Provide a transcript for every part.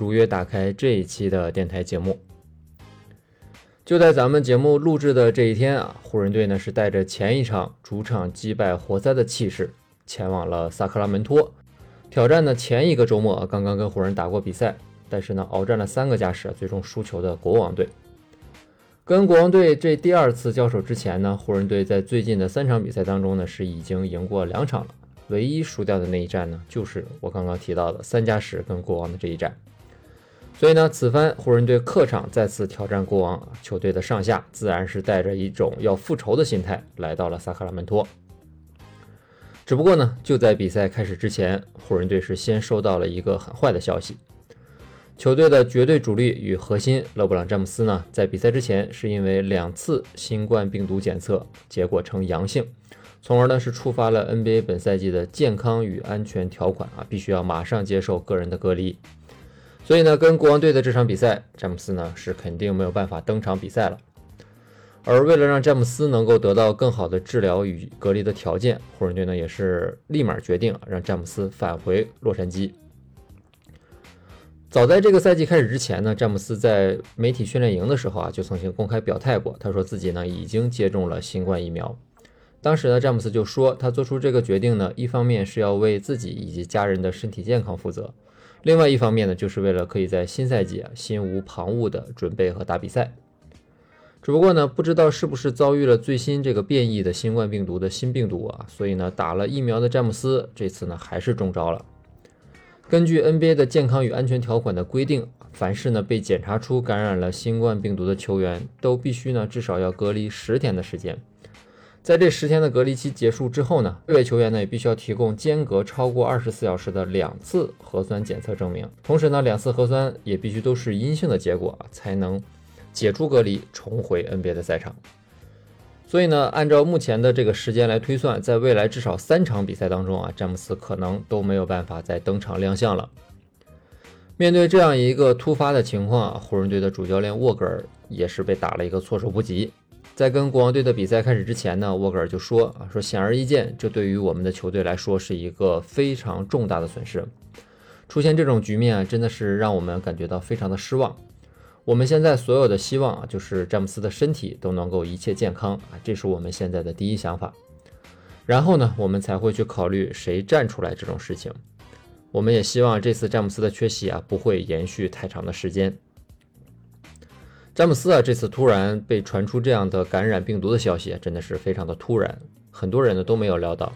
如约打开这一期的电台节目。就在咱们节目录制的这一天啊，湖人队呢是带着前一场主场击败活塞的气势，前往了萨克拉门托挑战呢前一个周末刚刚跟湖人打过比赛，但是呢鏖战了三个加时，最终输球的国王队。跟国王队这第二次交手之前呢，湖人队在最近的三场比赛当中呢是已经赢过两场了。唯一输掉的那一战呢，就是我刚刚提到的三加十跟国王的这一战。所以呢，此番湖人队客场再次挑战国王，球队的上下自然是带着一种要复仇的心态来到了萨克拉门托。只不过呢，就在比赛开始之前，湖人队是先收到了一个很坏的消息：球队的绝对主力与核心勒布朗詹姆斯呢，在比赛之前是因为两次新冠病毒检测结果呈阳性。从而呢是触发了 NBA 本赛季的健康与安全条款啊，必须要马上接受个人的隔离。所以呢，跟国王队的这场比赛，詹姆斯呢是肯定没有办法登场比赛了。而为了让詹姆斯能够得到更好的治疗与隔离的条件，湖人队呢也是立马决定让詹姆斯返回洛杉矶。早在这个赛季开始之前呢，詹姆斯在媒体训练营的时候啊，就曾经公开表态过，他说自己呢已经接种了新冠疫苗。当时呢，詹姆斯就说，他做出这个决定呢，一方面是要为自己以及家人的身体健康负责，另外一方面呢，就是为了可以在新赛季啊心无旁骛的准备和打比赛。只不过呢，不知道是不是遭遇了最新这个变异的新冠病毒的新病毒啊，所以呢，打了疫苗的詹姆斯这次呢还是中招了。根据 NBA 的健康与安全条款的规定，凡是呢被检查出感染了新冠病毒的球员，都必须呢至少要隔离十天的时间。在这十天的隔离期结束之后呢，这位球员呢也必须要提供间隔超过二十四小时的两次核酸检测证明，同时呢，两次核酸也必须都是阴性的结果才能解除隔离，重回 NBA 的赛场。所以呢，按照目前的这个时间来推算，在未来至少三场比赛当中啊，詹姆斯可能都没有办法再登场亮相了。面对这样一个突发的情况啊，湖人队的主教练沃格尔也是被打了一个措手不及。在跟国王队的比赛开始之前呢，沃格尔就说啊，说显而易见，这对于我们的球队来说是一个非常重大的损失。出现这种局面啊，真的是让我们感觉到非常的失望。我们现在所有的希望啊，就是詹姆斯的身体都能够一切健康啊，这是我们现在的第一想法。然后呢，我们才会去考虑谁站出来这种事情。我们也希望这次詹姆斯的缺席啊，不会延续太长的时间。詹姆斯啊，这次突然被传出这样的感染病毒的消息，真的是非常的突然，很多人呢都没有料到。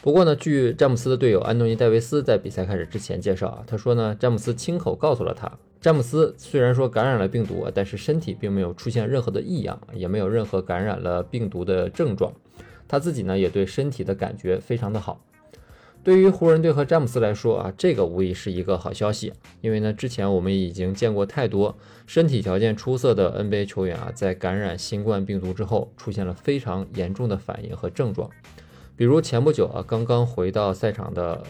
不过呢，据詹姆斯的队友安东尼戴维斯在比赛开始之前介绍啊，他说呢，詹姆斯亲口告诉了他，詹姆斯虽然说感染了病毒，但是身体并没有出现任何的异样，也没有任何感染了病毒的症状，他自己呢也对身体的感觉非常的好。对于湖人队和詹姆斯来说啊，这个无疑是一个好消息，因为呢，之前我们已经见过太多身体条件出色的 NBA 球员啊，在感染新冠病毒之后出现了非常严重的反应和症状，比如前不久啊，刚刚回到赛场的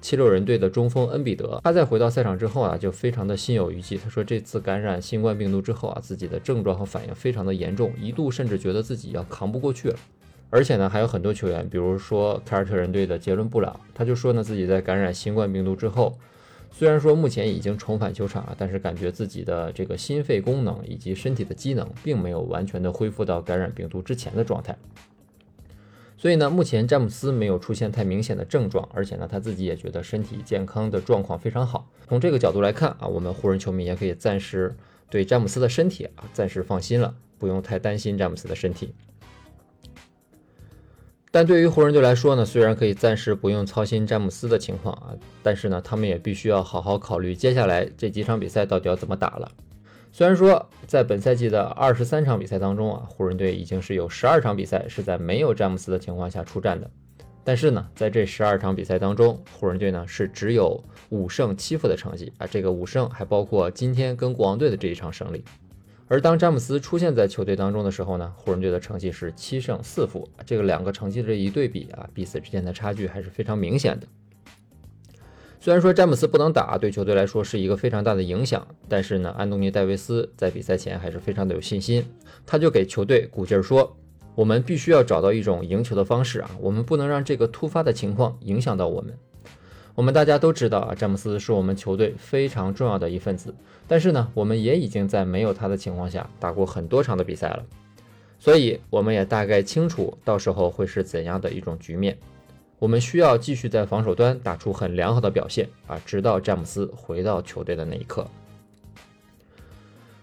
七六人队的中锋恩比德，他在回到赛场之后啊，就非常的心有余悸，他说这次感染新冠病毒之后啊，自己的症状和反应非常的严重，一度甚至觉得自己要扛不过去了。而且呢，还有很多球员，比如说凯尔特人队的杰伦布朗，他就说呢，自己在感染新冠病毒之后，虽然说目前已经重返球场了，但是感觉自己的这个心肺功能以及身体的机能，并没有完全的恢复到感染病毒之前的状态。所以呢，目前詹姆斯没有出现太明显的症状，而且呢，他自己也觉得身体健康的状况非常好。从这个角度来看啊，我们湖人球迷也可以暂时对詹姆斯的身体啊暂时放心了，不用太担心詹姆斯的身体。但对于湖人队来说呢，虽然可以暂时不用操心詹姆斯的情况啊，但是呢，他们也必须要好好考虑接下来这几场比赛到底要怎么打了。虽然说在本赛季的二十三场比赛当中啊，湖人队已经是有十二场比赛是在没有詹姆斯的情况下出战的，但是呢，在这十二场比赛当中，湖人队呢是只有五胜七负的成绩啊，这个五胜还包括今天跟国王队的这一场胜利。而当詹姆斯出现在球队当中的时候呢，湖人队的成绩是七胜四负，这个两个成绩的一对比啊，彼此之间的差距还是非常明显的。虽然说詹姆斯不能打，对球队来说是一个非常大的影响，但是呢，安东尼戴维斯在比赛前还是非常的有信心，他就给球队鼓劲儿说：“我们必须要找到一种赢球的方式啊，我们不能让这个突发的情况影响到我们。”我们大家都知道啊，詹姆斯是我们球队非常重要的一份子。但是呢，我们也已经在没有他的情况下打过很多场的比赛了，所以我们也大概清楚到时候会是怎样的一种局面。我们需要继续在防守端打出很良好的表现啊，直到詹姆斯回到球队的那一刻。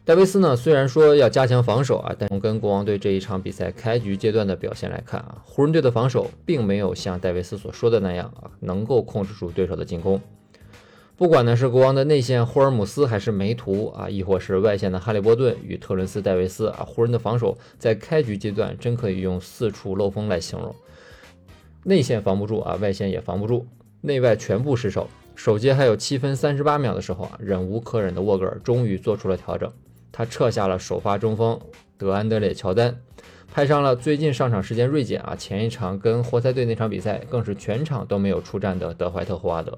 戴维斯呢，虽然说要加强防守啊，但从跟国王队这一场比赛开局阶段的表现来看啊，湖人队的防守并没有像戴维斯所说的那样啊，能够控制住对手的进攻。不管呢是国王的内线霍尔姆斯还是梅图啊，亦或是外线的哈利波顿与特伦斯戴维斯啊，湖人的防守在开局阶段真可以用四处漏风来形容。内线防不住啊，外线也防不住，内外全部失守。首节还有七分三十八秒的时候啊，忍无可忍的沃格尔终于做出了调整。他撤下了首发中锋德安德烈·乔丹，派上了最近上场时间锐减啊，前一场跟活塞队那场比赛更是全场都没有出战的德怀特·霍华德。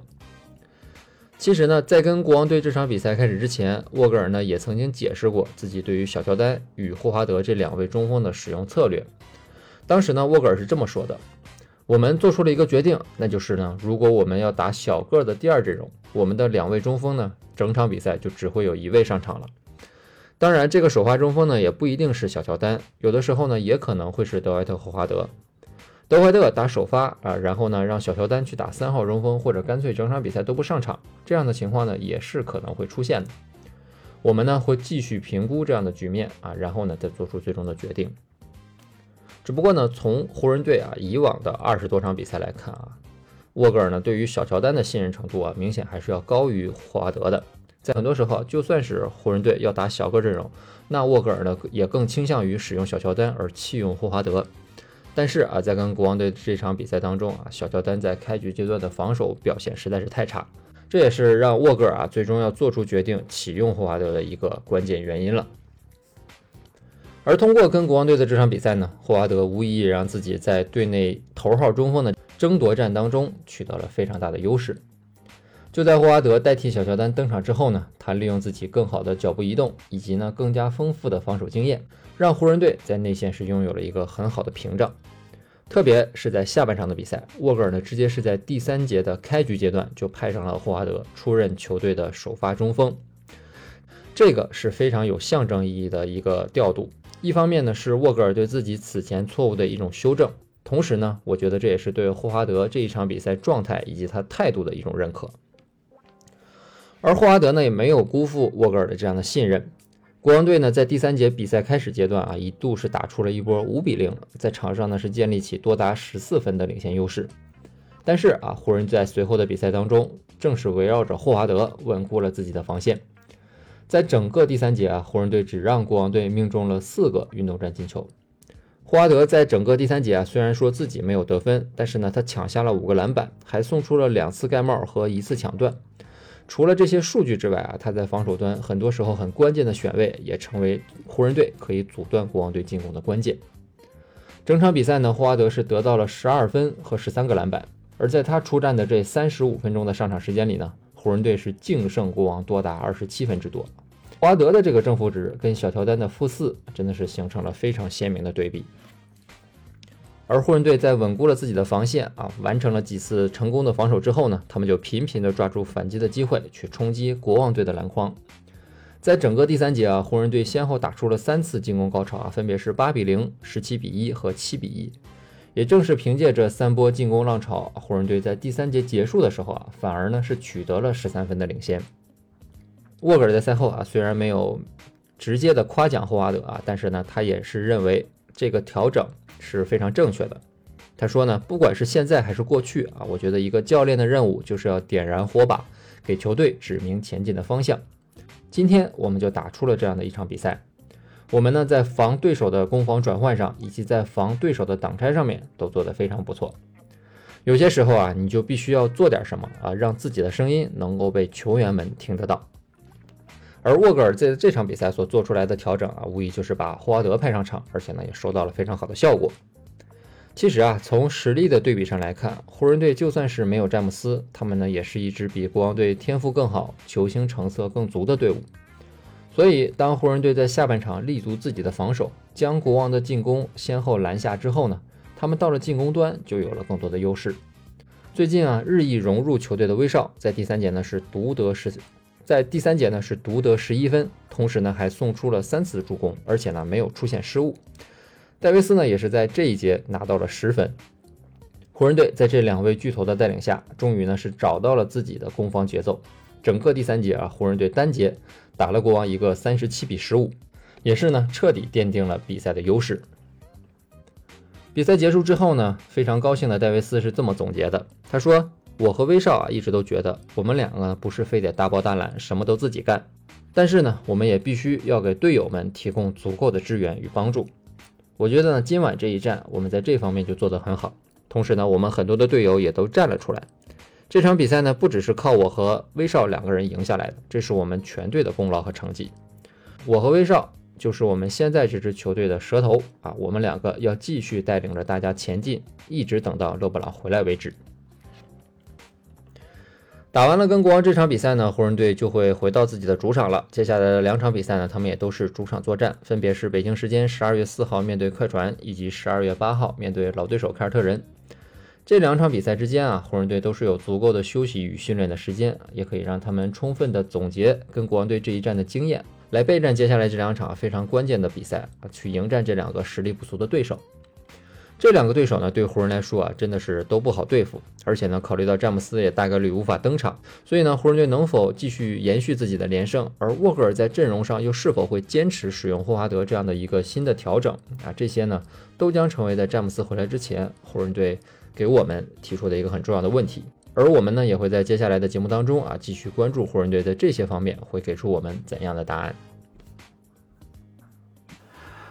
其实呢，在跟国王队这场比赛开始之前，沃格尔呢也曾经解释过自己对于小乔丹与霍华德这两位中锋的使用策略。当时呢，沃格尔是这么说的：“我们做出了一个决定，那就是呢，如果我们要打小个的第二阵容，我们的两位中锋呢，整场比赛就只会有一位上场了。”当然，这个首发中锋呢也不一定是小乔丹，有的时候呢也可能会是德怀特·霍华德。德怀特打首发啊，然后呢让小乔丹去打三号中锋，或者干脆整场比赛都不上场，这样的情况呢也是可能会出现的。我们呢会继续评估这样的局面啊，然后呢再做出最终的决定。只不过呢，从湖人队啊以往的二十多场比赛来看啊，沃格尔呢对于小乔丹的信任程度啊，明显还是要高于霍华德的。在很多时候，就算是湖人队要打小个阵容，那沃格尔呢也更倾向于使用小乔丹而弃用霍华德。但是啊，在跟国王队这场比赛当中啊，小乔丹在开局阶段的防守表现实在是太差，这也是让沃格尔啊最终要做出决定启用霍华德的一个关键原因了。而通过跟国王队的这场比赛呢，霍华德无疑让自己在队内头号中锋的争夺战当中取得了非常大的优势。就在霍华德代替小乔丹登场之后呢，他利用自己更好的脚步移动以及呢更加丰富的防守经验，让湖人队在内线是拥有了一个很好的屏障。特别是在下半场的比赛，沃格尔呢直接是在第三节的开局阶段就派上了霍华德出任球队的首发中锋，这个是非常有象征意义的一个调度。一方面呢是沃格尔对自己此前错误的一种修正，同时呢我觉得这也是对霍华德这一场比赛状态以及他态度的一种认可。而霍华德呢，也没有辜负沃格尔的这样的信任。国王队呢，在第三节比赛开始阶段啊，一度是打出了一波五比零，在场上呢是建立起多达十四分的领先优势。但是啊，湖人在随后的比赛当中，正是围绕着霍华德稳固了自己的防线。在整个第三节啊，湖人队只让国王队命中了四个运动战进球。霍华德在整个第三节啊，虽然说自己没有得分，但是呢，他抢下了五个篮板，还送出了两次盖帽和一次抢断。除了这些数据之外啊，他在防守端很多时候很关键的选位，也成为湖人队可以阻断国王队进攻的关键。整场比赛呢，霍华德是得到了十二分和十三个篮板，而在他出战的这三十五分钟的上场时间里呢，湖人队是净胜国王多达二十七分之多。霍华德的这个正负值跟小乔丹的负四真的是形成了非常鲜明的对比。而湖人队在稳固了自己的防线啊，完成了几次成功的防守之后呢，他们就频频的抓住反击的机会去冲击国王队的篮筐。在整个第三节啊，湖人队先后打出了三次进攻高潮啊，分别是八比零、十七比一和七比一。也正是凭借这三波进攻浪潮，湖人队在第三节结束的时候啊，反而呢是取得了十三分的领先。沃格尔在赛后啊，虽然没有直接的夸奖霍华德啊，但是呢，他也是认为这个调整。是非常正确的。他说呢，不管是现在还是过去啊，我觉得一个教练的任务就是要点燃火把，给球队指明前进的方向。今天我们就打出了这样的一场比赛。我们呢在防对手的攻防转换上，以及在防对手的挡拆上面都做得非常不错。有些时候啊，你就必须要做点什么啊，让自己的声音能够被球员们听得到。而沃格尔在这场比赛所做出来的调整啊，无疑就是把霍华德派上场，而且呢也收到了非常好的效果。其实啊，从实力的对比上来看，湖人队就算是没有詹姆斯，他们呢也是一支比国王队天赋更好、球星成色更足的队伍。所以，当湖人队在下半场立足自己的防守，将国王的进攻先后拦下之后呢，他们到了进攻端就有了更多的优势。最近啊，日益融入球队的威少在第三节呢是独得十，在第三节呢是独得十一分，同时呢还送出了三次助攻，而且呢没有出现失误。戴维斯呢，也是在这一节拿到了十分。湖人队在这两位巨头的带领下，终于呢是找到了自己的攻防节奏。整个第三节啊，湖人队单节打了国王一个三十七比十五，也是呢彻底奠定了比赛的优势。比赛结束之后呢，非常高兴的戴维斯是这么总结的：他说，我和威少啊一直都觉得，我们两个不是非得大包大揽，什么都自己干，但是呢，我们也必须要给队友们提供足够的支援与帮助。我觉得呢，今晚这一战，我们在这方面就做得很好。同时呢，我们很多的队友也都站了出来。这场比赛呢，不只是靠我和威少两个人赢下来的，这是我们全队的功劳和成绩。我和威少就是我们现在这支球队的蛇头啊，我们两个要继续带领着大家前进，一直等到勒布朗回来为止。打完了跟国王这场比赛呢，湖人队就会回到自己的主场了。接下来的两场比赛呢，他们也都是主场作战，分别是北京时间十二月四号面对快船，以及十二月八号面对老对手凯尔特人。这两场比赛之间啊，湖人队都是有足够的休息与训练的时间，也可以让他们充分的总结跟国王队这一战的经验，来备战接下来这两场非常关键的比赛啊，去迎战这两个实力不俗的对手。这两个对手呢，对湖人来说啊，真的是都不好对付。而且呢，考虑到詹姆斯也大概率无法登场，所以呢，湖人队能否继续延续自己的连胜，而沃格尔在阵容上又是否会坚持使用霍华德这样的一个新的调整啊，这些呢，都将成为在詹姆斯回来之前，湖人队给我们提出的一个很重要的问题。而我们呢，也会在接下来的节目当中啊，继续关注湖人队在这些方面会给出我们怎样的答案。